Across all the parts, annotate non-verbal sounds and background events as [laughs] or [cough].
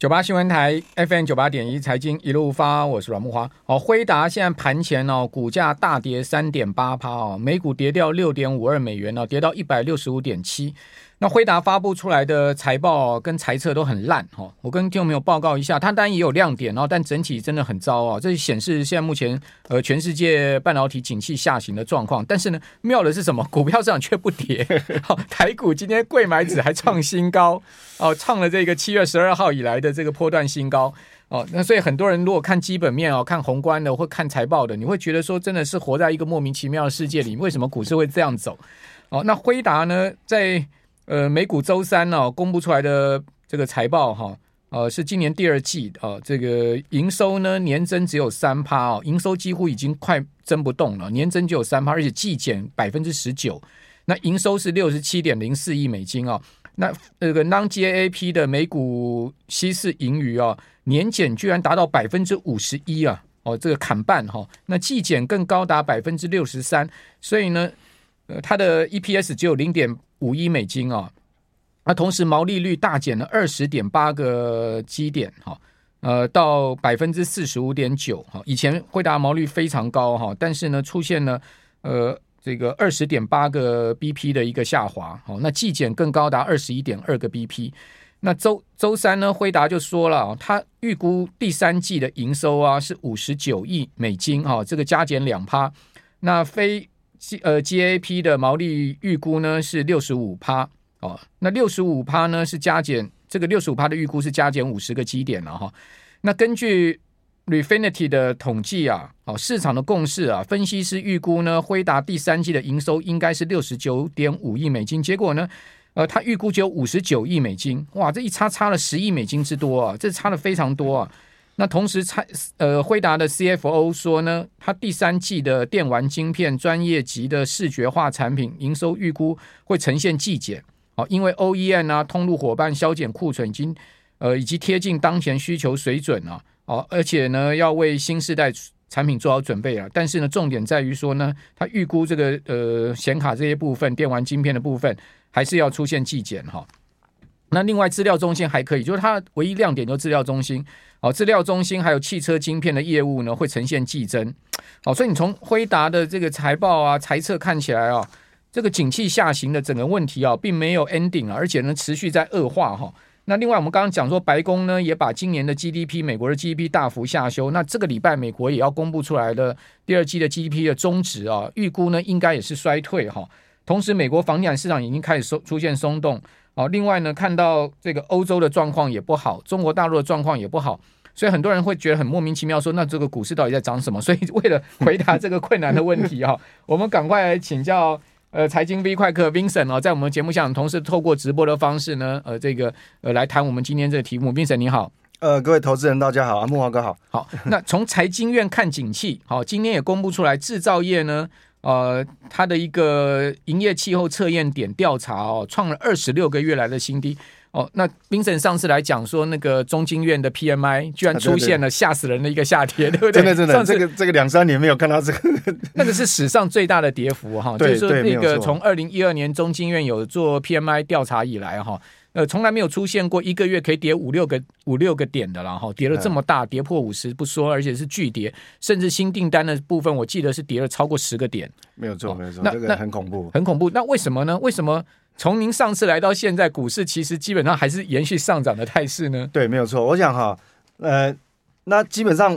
九八新闻台 FM 九八点一财经一路发，我是阮木花。哦，辉达现在盘前哦，股价大跌三点八趴哦，每股跌掉六点五二美元呢，跌到一百六十五点七。那辉达发布出来的财报跟财测都很烂哈，我跟听众朋友报告一下，它当然也有亮点哦，但整体真的很糟啊，这显示现在目前呃全世界半导体景气下行的状况。但是呢，妙的是什么？股票市场却不跌，好，台股今天柜买指还创新高哦，创了这个七月十二号以来的这个波段新高哦。那所以很多人如果看基本面哦，看宏观的或看财报的，你会觉得说真的是活在一个莫名其妙的世界里，为什么股市会这样走？哦，那辉达呢，在呃，美股周三呢、哦、公布出来的这个财报哈，呃，是今年第二季啊、这个营收呢年增只有三趴哦，营收几乎已经快增不动了，年增就有三趴，而且季减百分之十九，那营收是六十七点零四亿美金哦，那那个 non-GAAP 的每股稀释盈余啊、哦，年减居然达到百分之五十一啊，哦，这个砍半哈、哦，那季减更高达百分之六十三，所以呢，呃，它的 EPS 只有零点。五亿美金啊，那同时毛利率大减了二十点八个基点哈，呃，到百分之四十五点九哈。以前辉达毛利非常高哈，但是呢，出现了呃这个二十点八个 BP 的一个下滑，好，那季减更高达二十一点二个 BP。那周周三呢，辉达就说了，他预估第三季的营收啊是五十九亿美金哈，这个加减两趴，那非。G 呃 GAP 的毛利预估呢是六十五趴哦，那六十五趴呢是加减这个六十五趴的预估是加减五十个基点了哈。那根据 Refinity 的统计啊，哦市场的共识啊，分析师预估呢，辉达第三季的营收应该是六十九点五亿美金，结果呢，呃，他预估只有五十九亿美金，哇，这一差差了十亿美金之多啊，这差的非常多啊。那同时，蔡呃辉达的 CFO 说呢，他第三季的电玩晶片专业级的视觉化产品营收预估会呈现季减，哦，因为 OEM 啊通路伙伴削减库存已经呃以及贴近当前需求水准啊，哦，而且呢要为新世代产品做好准备啊。但是呢，重点在于说呢，他预估这个呃显卡这些部分电玩晶片的部分还是要出现季减哈。那另外资料中心还可以，就是它唯一亮点就是资料中心。好，资料中心还有汽车晶片的业务呢，会呈现季增。好，所以你从辉达的这个财报啊、财测看起来啊，这个景气下行的整个问题啊，并没有 ending 啊，而且呢，持续在恶化哈。那另外，我们刚刚讲说，白宫呢也把今年的 GDP 美国的 GDP 大幅下修。那这个礼拜美国也要公布出来的第二季的 GDP 的终值啊，预估呢应该也是衰退哈。同时，美国房地产市场已经开始松出现松动。好，另外呢，看到这个欧洲的状况也不好，中国大陆的状况也不好，所以很多人会觉得很莫名其妙，说那这个股市到底在涨什么？所以为了回答这个困难的问题哈，[laughs] 我们赶快来请教呃财经 V 快客 Vincent 哦，在我们节目上同时透过直播的方式呢，呃这个呃来谈我们今天这个题目，Vincent 你好，呃各位投资人大家好，木华哥好，好，那从财经院看景气，好，今天也公布出来制造业呢。呃，它的一个营业气候测验点调查哦，创了二十六个月来的新低哦。那 Vincent 上次来讲说，那个中经院的 PMI 居然出现了吓死人的一个下跌，啊、对不对？真的真的，上次这个这个两三年没有看到这个，[laughs] 那个是史上最大的跌幅哈。就是说那个从二零一二年中经院有做 PMI 调查以来哈。呃，从来没有出现过一个月可以跌五六个五六个点的了哈，跌了这么大，跌破五十不说，而且是巨跌，甚至新订单的部分，我记得是跌了超过十个点。没有错，没有错，那这个很恐怖，很恐怖。那为什么呢？为什么从您上次来到现在，股市其实基本上还是延续上涨的态势呢？对，没有错。我想哈，呃，那基本上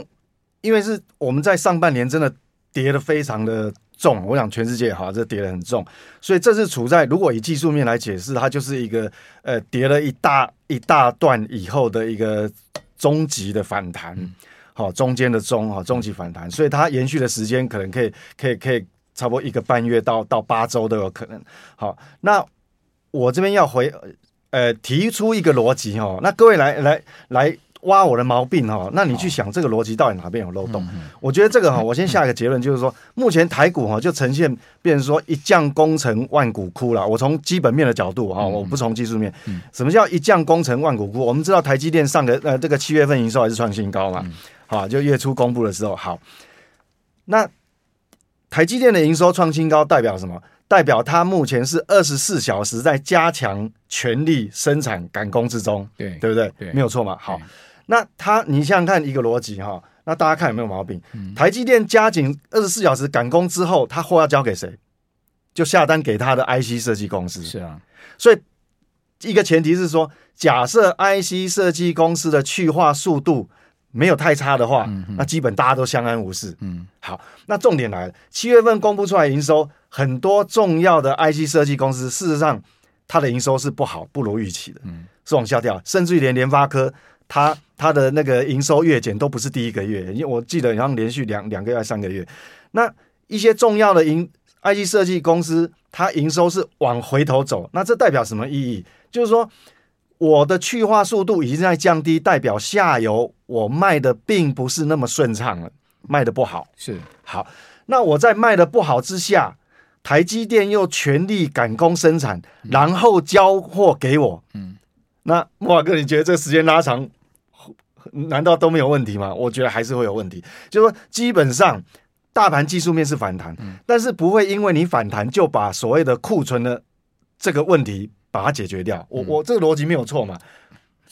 因为是我们在上半年真的跌得非常的。重，我想全世界哈，这跌得很重，所以这是处在如果以技术面来解释，它就是一个呃跌了一大一大段以后的一个终极的反弹，好、嗯、中间的中哈终极反弹，所以它延续的时间可能可以可以可以差不多一个半月到到八周都有可能。好，那我这边要回呃提出一个逻辑哦，那各位来来来。来挖我的毛病哈，那你去想这个逻辑到底哪边有漏洞？我觉得这个哈，我先下一个结论，就是说目前台股哈就呈现变成说一将功成万骨枯了。我从基本面的角度哈，我不从技术面。什么叫一将功成万骨枯？我们知道台积电上个呃这个七月份营收还是创新高嘛，好，就月初公布的时候好。那台积电的营收创新高代表什么？代表它目前是二十四小时在加强全力生产赶工之中，对对不对？对没有错嘛。好，那他你想想看一个逻辑哈，那大家看有没有毛病？嗯、台积电加紧二十四小时赶工之后，他货要交给谁？就下单给他的 IC 设计公司。是啊，所以一个前提是说，假设 IC 设计公司的去化速度没有太差的话，嗯、那基本大家都相安无事。嗯，好，那重点来了，七月份公布出来营收，很多重要的 IC 设计公司，事实上它的营收是不好，不如预期的，嗯，是往下掉，甚至于连联发科，它它的那个营收月减都不是第一个月，因为我记得好像连续两两个月、三个月，那一些重要的营 IC 设计公司，它营收是往回头走，那这代表什么意义？就是说。我的去化速度已经在降低，代表下游我卖的并不是那么顺畅了，卖的不好。是好，那我在卖的不好之下，台积电又全力赶工生产，然后交货给我。嗯，那莫瓦哥，你觉得这个时间拉长，难道都没有问题吗？我觉得还是会有问题。就是说，基本上大盘技术面是反弹，嗯，但是不会因为你反弹就把所谓的库存的这个问题。把它解决掉，我我这个逻辑没有错嘛？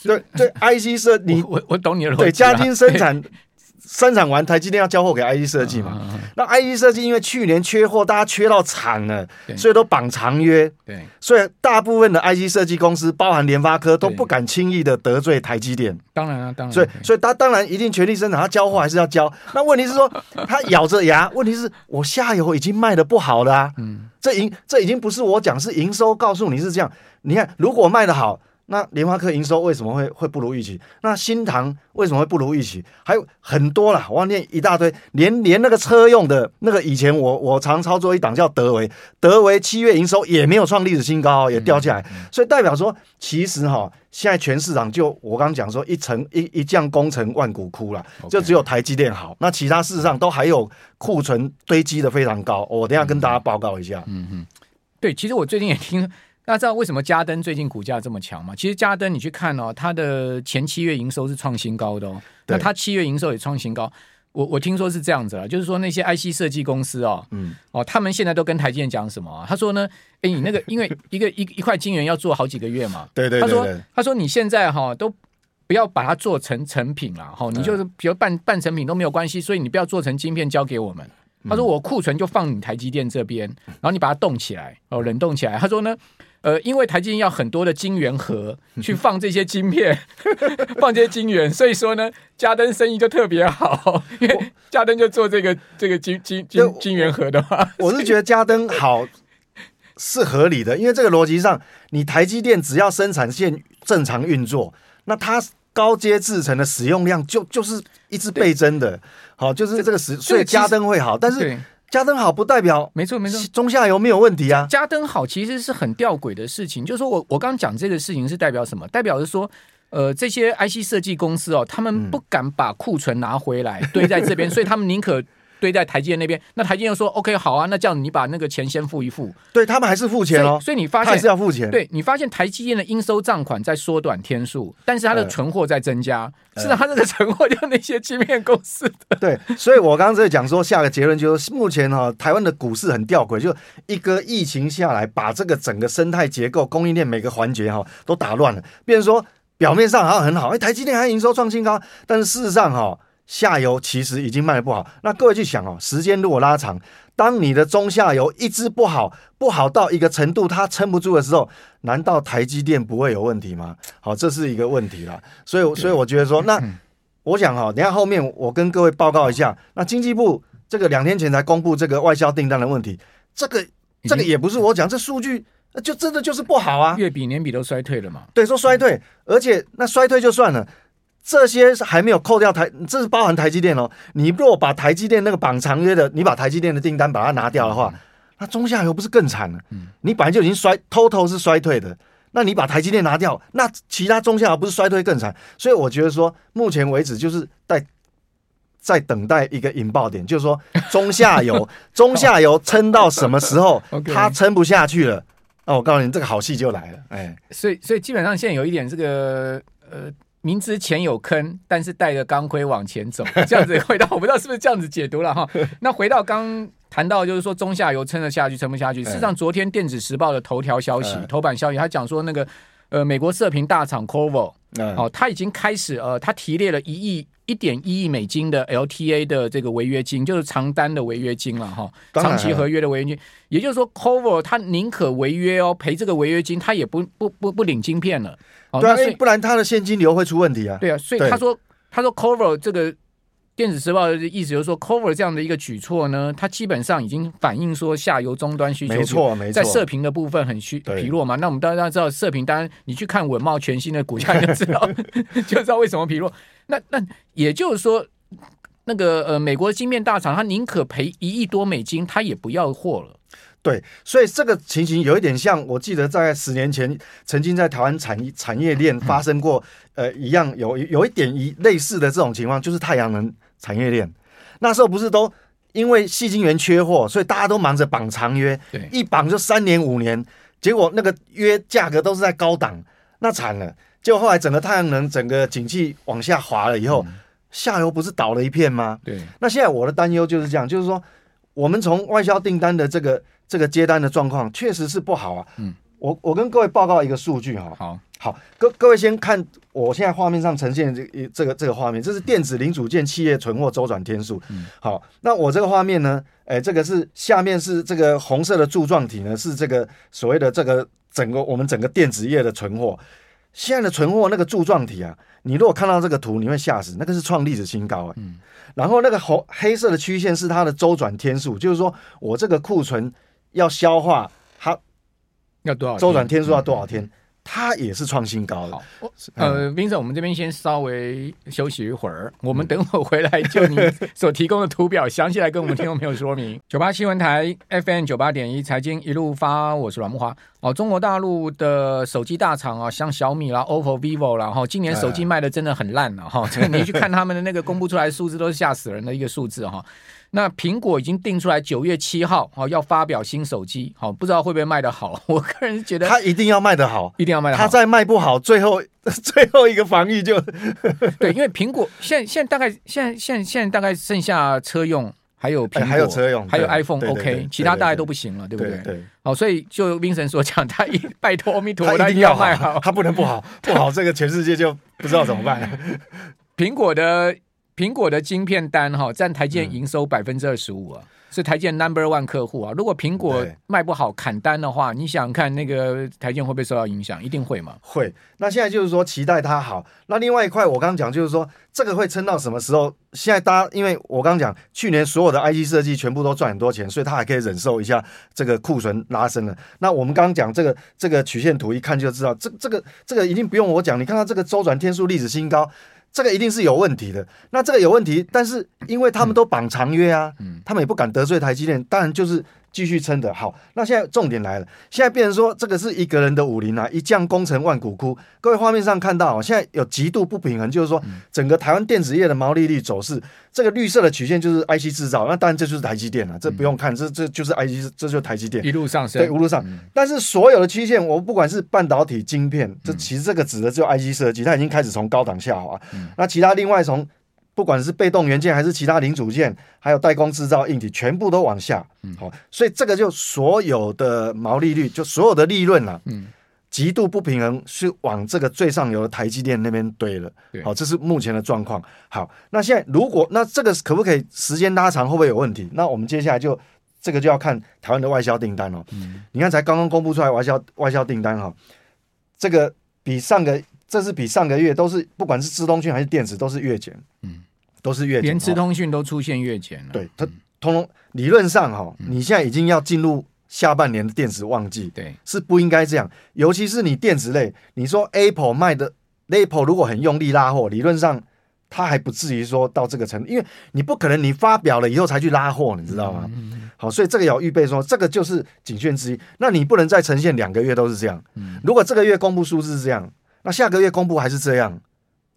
对对，[laughs] IC 设你我我懂你的逻辑。对，家庭生产 [laughs] 生产完，台积电要交货给 IC 设计嘛？那 IC 设计因为去年缺货，大家缺到惨了，所以都绑长约。对，所以大部分的 IC 设计公司，包含联发科，都不敢轻易的得罪台积电。当然啊，当然。所以所以他当然一定全力生产，他交货还是要交。[laughs] 那问题是说，他咬着牙，问题是我下游已经卖的不好了啊。嗯，这营这已经不是我讲，是营收告诉你是这样。你看，如果卖的好，那联发科营收为什么会会不如预期？那新唐为什么会不如预期？还有很多啦，我要念一大堆，连连那个车用的那个，以前我我常操作一档叫德维，德维七月营收也没有创历史新高，也掉下来，嗯嗯、所以代表说，其实哈，现在全市场就我刚刚讲说，一成一一将功成万骨枯了，就只有台积电好，那其他事实上都还有库存堆积的非常高。我等一下跟大家报告一下。嗯嗯，对，其实我最近也听。大家知道为什么嘉登最近股价这么强吗？其实嘉登你去看哦，它的前七月营收是创新高的哦。那它七月营收也创新高。我我听说是这样子了，就是说那些 IC 设计公司哦，嗯，哦，他们现在都跟台积电讲什么啊？他说呢，哎，你那个 [laughs] 因为一个一一块晶圆要做好几个月嘛，对对，他说他说你现在哈都不要把它做成成品了哈，你就是比如半半成品都没有关系，所以你不要做成晶片交给我们。他说我库存就放你台积电这边，然后你把它冻起来哦，冷冻起来。他说呢。呃，因为台积电要很多的晶圆盒去 [laughs] 放这些晶片，[laughs] 放这些晶圆，所以说呢，嘉登生意就特别好，因为嘉登就做这个这个晶晶晶晶圆盒的话，我是觉得嘉登好是合理的，因为这个逻辑上，你台积电只要生产线正常运作，那它高阶制程的使用量就就是一直倍增的，好，就是这个时，所以嘉登会好，但是。嘉登好不代表没错没错，中下游没有问题啊。加灯好其实是很吊诡的事情，就是说我我刚刚讲这个事情是代表什么？代表是说，呃，这些 IC 设计公司哦，他们不敢把库存拿回来堆在这边，[laughs] 所以他们宁可。堆在台积电那边，那台积电又说 OK 好啊，那这样你把那个钱先付一付，对他们还是付钱哦，所以你发现还是要付钱，对你发现台积电的应收账款在缩短天数，但是它的存货在增加，是啊，它这个存货就那些晶片公司的，对，所以我刚刚在讲说下个结论就是，目前哈台湾的股市很吊诡，就一个疫情下来，把这个整个生态结构、供应链每个环节哈都打乱了，变成说表面上好像很好，哎，台积电还营收创新高，但是事实上哈。下游其实已经卖的不好，那各位去想哦，时间如果拉长，当你的中下游一直不好，不好到一个程度，它撑不住的时候，难道台积电不会有问题吗？好，这是一个问题啦。所以，所以我觉得说，那我想哈，等下后面我跟各位报告一下，那经济部这个两天前才公布这个外销订单的问题，这个这个也不是我讲，这数据就真的就是不好啊，月比年比都衰退了嘛。对，说衰退，而且那衰退就算了。这些是还没有扣掉台，这是包含台积电哦。你如果把台积电那个绑长约的，你把台积电的订单把它拿掉的话，那中下游不是更惨了？你本来就已经衰，total 是衰退的，那你把台积电拿掉，那其他中下游不是衰退更惨？所以我觉得说，目前为止就是在在等待一个引爆点，就是说中下游 [laughs] 中下游撑到什么时候，[laughs] 它撑不下去了，那我告诉你，这个好戏就来了。哎，所以所以基本上现在有一点这个呃。明知前有坑，但是带着钢盔往前走，[laughs] 这样子回到 [laughs] 我不知道是不是这样子解读了哈。[laughs] 那回到刚谈到就是说中下游撑得下去，撑不下去。事实上，昨天电子时报的头条消息、头版消息，他讲说那个呃，美国射频大厂 Corvo，哦，他已经开始呃，他提列了一亿一点一亿美金的 LTA 的这个违约金，就是长单的违约金了哈，长期合约的违约金。也就是说，Corvo 他宁可违约哦，赔这个违约金，他也不不不不领晶片了。对啊，不然他的现金流会出问题啊。对啊，所以他说他说 Corvo 这个。电子时报的意思就是说，cover 这样的一个举措呢，它基本上已经反映说下游终端需求没错没错，在射频的部分很虚疲弱嘛。那我们大家知道射频，当然你去看稳茂全新的股价就知道，[laughs] 就知道为什么疲弱。那那也就是说，那个呃，美国的晶片大厂，他宁可赔一亿多美金，他也不要货了。对，所以这个情形有一点像，我记得在十年前曾经在台湾产业产业链发生过，呃，一样有有一点一类似的这种情况，就是太阳能产业链。那时候不是都因为细晶圆缺货，所以大家都忙着绑长约，对，一绑就三年五年，结果那个约价格都是在高档，那惨了。结果后来整个太阳能整个景气往下滑了以后，嗯，下游不是倒了一片吗？对。那现在我的担忧就是这样，就是说我们从外销订单的这个。这个接单的状况确实是不好啊。嗯，我我跟各位报告一个数据哈。好，好，各各位先看我现在画面上呈现这这个这个画面，这是电子零组件企业存货周转天数。嗯，好，那我这个画面呢，哎，这个是下面是这个红色的柱状体呢，是这个所谓的这个整个我们整个电子业的存货。现在的存货那个柱状体啊，你如果看到这个图，你会吓死，那个是创历史新高啊。嗯，然后那个红黑色的曲线是它的周转天数，就是说我这个库存。要消化它要多少周转天数要多少天？它也是创新高的。呃，Vincent，我们这边先稍微休息一会儿，我们等会儿回来就你所提供的图表详细来跟我们听众朋友说明。[laughs] 九八新闻台 FM 九八点一财经一路发，我是阮木华。哦，中国大陆的手机大厂啊，像小米啦、OPPO、vivo 啦，哈，今年手机卖的真的很烂了哈。这个你去看他们的那个公布出来的数字，都是吓死人的一个数字哈。那苹果已经定出来九月七号哦，要发表新手机，好，不知道会不会卖得好。[laughs] 我个人觉得它一定要卖得好，一定要卖得好。它再卖不好，最后 [laughs] 最后一个防御就 [laughs] 对，因为苹果现在现在大概现在现在现在大概剩下车用，还有苹果，还有车用，还有 iPhone OK，其他大概都不行了，对不对？对，好，所以就 Vincent 所讲，他一拜托阿弥陀佛，他一定要卖好，他不能不好，不好这个全世界就不知道怎么办了。苹果的。苹果的晶片单哈占台积电营收百分之二十五啊，是台积电 number one 客户啊。如果苹果卖不好砍单的话，你想看那个台积电会不会受到影响？一定会嘛？会。那现在就是说期待它好。那另外一块我刚刚讲就是说这个会撑到什么时候？现在大家因为我刚刚讲去年所有的 IC 设计全部都赚很多钱，所以它还可以忍受一下这个库存拉升了。那我们刚刚讲这个这个曲线图一看就知道，这这个这个一定不用我讲，你看到这个周转天数历史新高。这个一定是有问题的，那这个有问题，但是因为他们都绑长约啊，嗯，他们也不敢得罪台积电，当然就是。继续撑的好，那现在重点来了，现在变成说这个是一个人的武林啊，一将功成万骨枯。各位画面上看到，现在有极度不平衡，就是说整个台湾电子业的毛利率走势，这个绿色的曲线就是 IC 制造，那当然这就是台积电了，这不用看，这这就是 IC，这就是台积电。一路上升，对，一路上。但是所有的曲线，我不管是半导体晶片，这其实这个指的只有 IC 设计，它已经开始从高档下滑，那其他另外从。不管是被动元件还是其他零组件，还有代工制造硬体，全部都往下。嗯，好，所以这个就所有的毛利率，就所有的利润啊，嗯，极度不平衡，是往这个最上游的台积电那边堆了。好，这是目前的状况。好，那现在如果那这个可不可以时间拉长，会不会有问题？那我们接下来就这个就要看台湾的外销订单哦。嗯，你看才刚刚公布出来外销外销订单哈，这个比上个。这是比上个月都是，不管是资通讯还是电子，都是月减，嗯，都是月减，连资通讯都出现月减了。对，它通通理论上哈，你现在已经要进入下半年的电子旺季，对，是不应该这样。尤其是你电子类，你说 Apple 卖的，Apple 如果很用力拉货，理论上它还不至于说到这个程度，因为你不可能你发表了以后才去拉货，你知道吗？好，所以这个要预备说，这个就是警讯之一。那你不能再呈现两个月都是这样。如果这个月公布数字是这样。那下个月公布还是这样，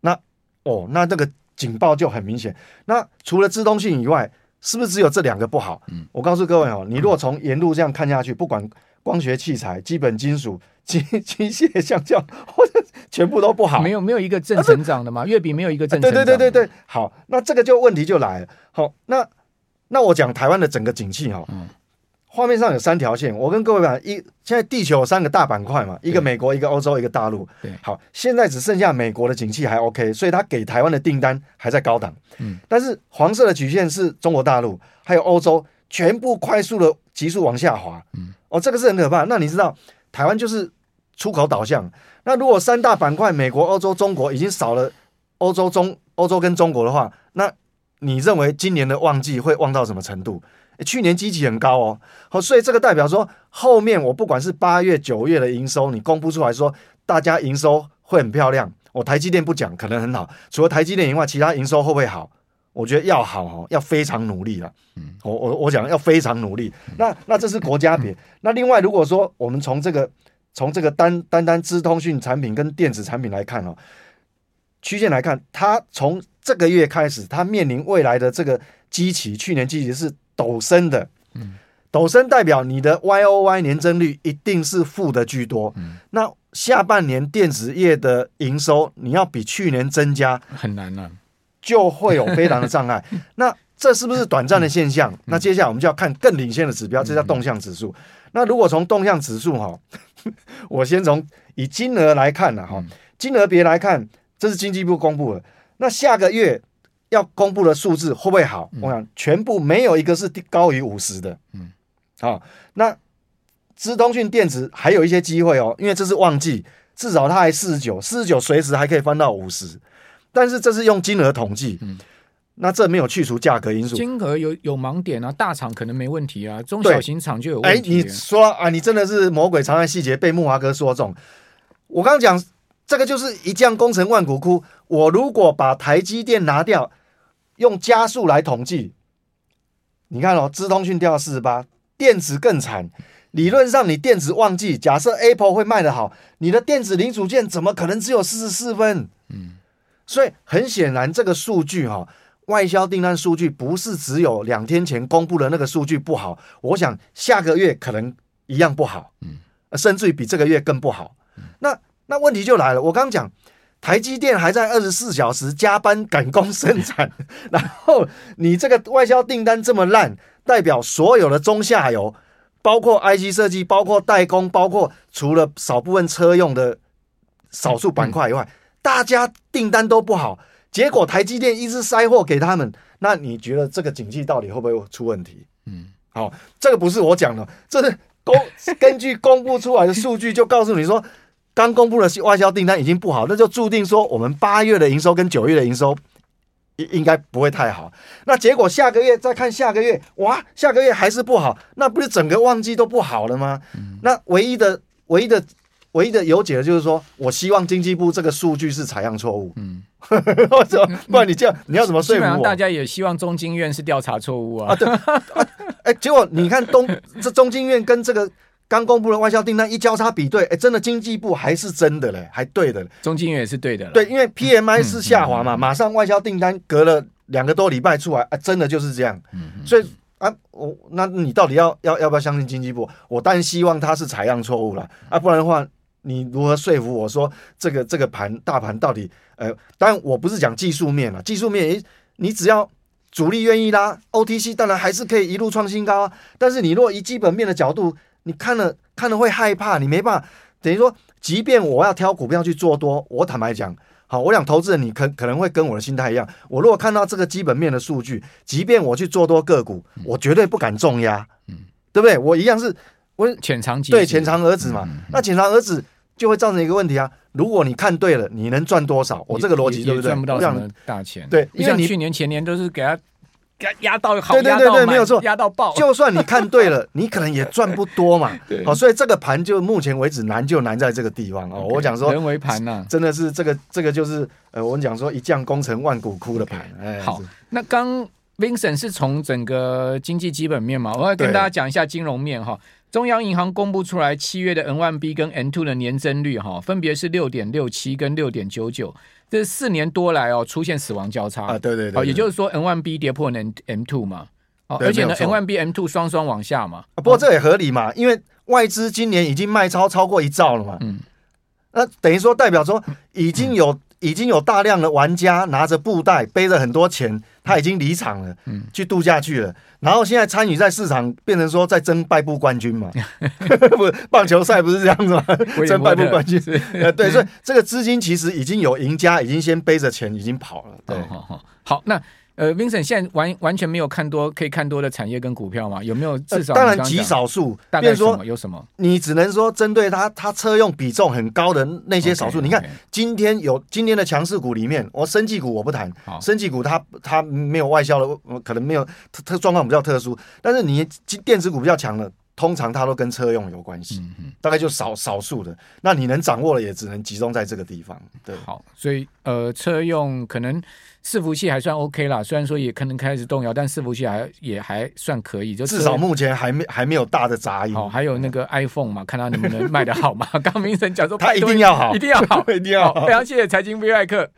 那哦，那这个警报就很明显。那除了自动性以外，是不是只有这两个不好？嗯，我告诉各位哦，你如果从沿路这样看下去，不管光学器材、基本金属、[laughs] 机机械橡胶，或者全部都不好，没有没有一个正成长的嘛？月比没有一个正成长。对对对对对，好，那这个就问题就来了。好，那那我讲台湾的整个景气哈，嗯，画面上有三条线，我跟各位讲，一现在地球有三个大板块嘛，一个美国，一个欧洲，一个大陆。对，好，现在只剩下美国的景气还 OK，所以它给台湾的订单还在高档。嗯，但是黄色的曲线是中国大陆，还有欧洲，全部快速的急速往下滑。嗯，哦，这个是很可怕。那你知道台湾就是出口导向，那如果三大板块美国、欧洲、中国已经少了欧洲、中欧洲跟中国的话，那你认为今年的旺季会旺到什么程度？去年基期很高哦，好，所以这个代表说后面我不管是八月、九月的营收，你公布出来说大家营收会很漂亮。我台积电不讲，可能很好，除了台积电以外，其他营收会不会好？我觉得要好哦，要非常努力了。嗯，我我我讲要非常努力。那那这是国家别。[laughs] 那另外如果说我们从这个从这个单单单资通讯产品跟电子产品来看哦，曲线来看，它从这个月开始，它面临未来的这个基期，去年基期是陡升的，嗯，陡升代表你的 Y O Y 年增率一定是负的居多，嗯，那下半年电子业的营收你要比去年增加很难了，就会有非常的障碍。[laughs] 那这是不是短暂的现象？那接下来我们就要看更领先的指标，这叫动向指数。那如果从动向指数哈，[laughs] 我先从以金额来看呢哈，金额别来看。这是经济部公布的，那下个月要公布的数字会不会好？嗯、我想全部没有一个是高于五十的。嗯，好、哦，那资通讯电子还有一些机会哦，因为这是旺季，至少它还四十九，四十九随时还可以翻到五十。但是这是用金额统计，嗯，那这没有去除价格因素，金额有有盲点啊，大厂可能没问题啊，中小型厂就有问题。哎，你说啊，你真的是魔鬼藏在细节，被木华哥说中。我刚刚讲。这个就是一将功成万骨枯。我如果把台积电拿掉，用加速来统计，你看哦，资通讯掉四十八，电子更惨。理论上你电子旺季，假设 Apple 会卖得好，你的电子零组件怎么可能只有四十四分？嗯，所以很显然这个数据哈、哦，外销订单数据不是只有两天前公布的那个数据不好，我想下个月可能一样不好，嗯，甚至于比这个月更不好。那那问题就来了，我刚讲台积电还在二十四小时加班赶工生产，[laughs] 然后你这个外销订单这么烂，代表所有的中下游，包括 IC 设计，包括代工，包括除了少部分车用的少数板块以外，大家订单都不好。结果台积电一直塞货给他们，那你觉得这个景气到底会不会出问题？嗯，好，这个不是我讲的，这是公 [laughs] 根据公布出来的数据就告诉你说。刚公布的外销订单已经不好，那就注定说我们八月的营收跟九月的营收应应该不会太好。那结果下个月再看下个月，哇，下个月还是不好，那不是整个旺季都不好了吗？嗯、那唯一的、唯一的、唯一的有解的就是说，我希望经济部这个数据是采样错误。嗯，或者不然你这样你要怎么说服我？大家也希望中经院是调查错误啊。啊，对，哎、欸，结果你看东这中经院跟这个。刚公布的外销订单一交叉比对，哎，真的经济部还是真的嘞，还对的。中经院也是对的。对，因为 PMI 是下滑嘛，马上外销订单隔了两个多礼拜出来，啊，真的就是这样。所以啊，我那你到底要要要不要相信经济部？我当然希望它是采样错误了啊，不然的话，你如何说服我说这个这个盘大盘到底？呃，当然我不是讲技术面了，技术面，你只要主力愿意拉，OTC 当然还是可以一路创新高啊。但是你若以基本面的角度，你看了看了会害怕，你没办法，等于说，即便我要挑股票去做多，我坦白讲，好，我想投资人你可可能会跟我的心态一样，我如果看到这个基本面的数据，即便我去做多个股，我绝对不敢重压，嗯，对不对？我一样是，我浅尝，对，浅尝而止嘛。嗯嗯、那浅尝而止就会造成一个问题啊，如果你看对了，你能赚多少？我这个逻辑对不对？赚不到什么大钱，对，因为你去年前年都是给他。压压到好，对对对对，没有错，压到爆。就算你看对了，[laughs] 你可能也赚不多嘛。[laughs] 好，所以这个盘就目前为止难就难在这个地方哦。我讲说人为盘呐，真的是这个这个就是呃，我们讲说一将功成万骨枯的盘。哎，好，那刚 Vincent 是从整个经济基本面嘛，我要跟大家讲一下金融面哈。中央银行公布出来七月的 N1B 跟 N2 的年增率哈，分别是六点六七跟六点九九。这四年多来哦，出现死亡交叉。啊，对对对，也就是说 N1B 跌破 M M2 嘛，哦，而且呢 N1B M2 双双往下嘛，不过这也合理嘛，因为外资今年已经卖超超过一兆了嘛，嗯，那等于说代表说已经有已经有大量的玩家拿着布袋，背着很多钱，他已经离场了，嗯，去度假去了。然后现在参与在市场，变成说在争败部冠军嘛？不，[laughs] 棒球赛不是这样子吗？[laughs] 争败部冠军，[laughs] 呃，对，所以这个资金其实已经有赢家，已经先背着钱已经跑了。对，好，那。呃，Vincent 现在完完全没有看多可以看多的产业跟股票吗？有没有至少？当然极少数。大概说有什么？你只能说针对它，它车用比重很高的那些少数。Okay, 你看 okay. 今天有今天的强势股里面，我生技股我不谈，生技股它它没有外销的，可能没有特特状况比较特殊。但是你电子股比较强的，通常它都跟车用有关系，嗯、大概就少少数的。那你能掌握的也只能集中在这个地方。对，好，所以呃，车用可能。伺服器还算 OK 啦，虽然说也可能开始动摇，但伺服器还也还算可以，就至少目前还没还没有大的杂音。哦，还有那个 iPhone 嘛，看它能不能卖得好嘛。[laughs] 刚明神讲说，它一定要好，一定要好，[laughs] 一定要好。非常谢谢财经 V 外客。